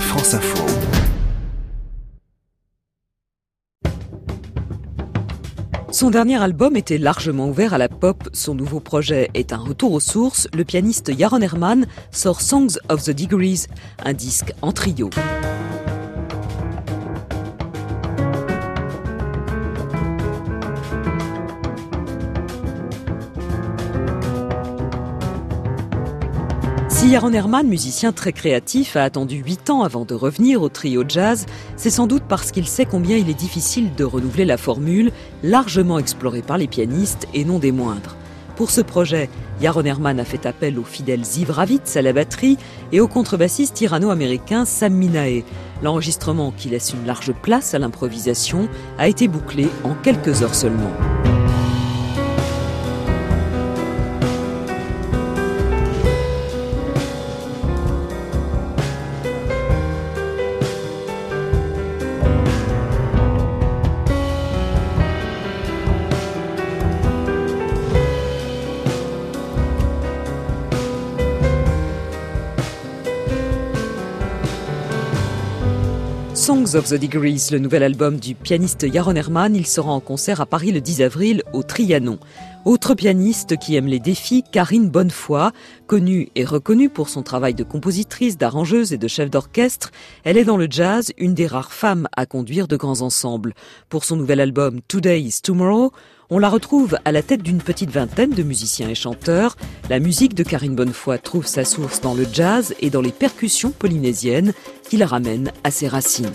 France Info. Son dernier album était largement ouvert à la pop. Son nouveau projet est un retour aux sources. Le pianiste Yaron Herman sort Songs of the Degrees, un disque en trio. Si Yaron Herman, musicien très créatif, a attendu 8 ans avant de revenir au trio jazz, c'est sans doute parce qu'il sait combien il est difficile de renouveler la formule, largement explorée par les pianistes et non des moindres. Pour ce projet, Yaron Herman a fait appel au fidèle Ziv Ravitz à la batterie et au contrebassiste irano-américain Sam Minae. L'enregistrement, qui laisse une large place à l'improvisation, a été bouclé en quelques heures seulement. Of the Degrees, le nouvel album du pianiste Yaron Herman, il sera en concert à Paris le 10 avril au Trianon. Autre pianiste qui aime les défis, Karine Bonnefoy, connue et reconnue pour son travail de compositrice, d'arrangeuse et de chef d'orchestre, elle est dans le jazz une des rares femmes à conduire de grands ensembles. Pour son nouvel album Today is Tomorrow, on la retrouve à la tête d'une petite vingtaine de musiciens et chanteurs. La musique de Karine Bonnefoy trouve sa source dans le jazz et dans les percussions polynésiennes qui la ramènent à ses racines.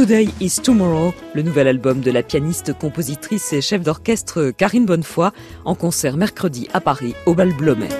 Today is Tomorrow, le nouvel album de la pianiste, compositrice et chef d'orchestre Karine Bonnefoy, en concert mercredi à Paris au Bal Blomet.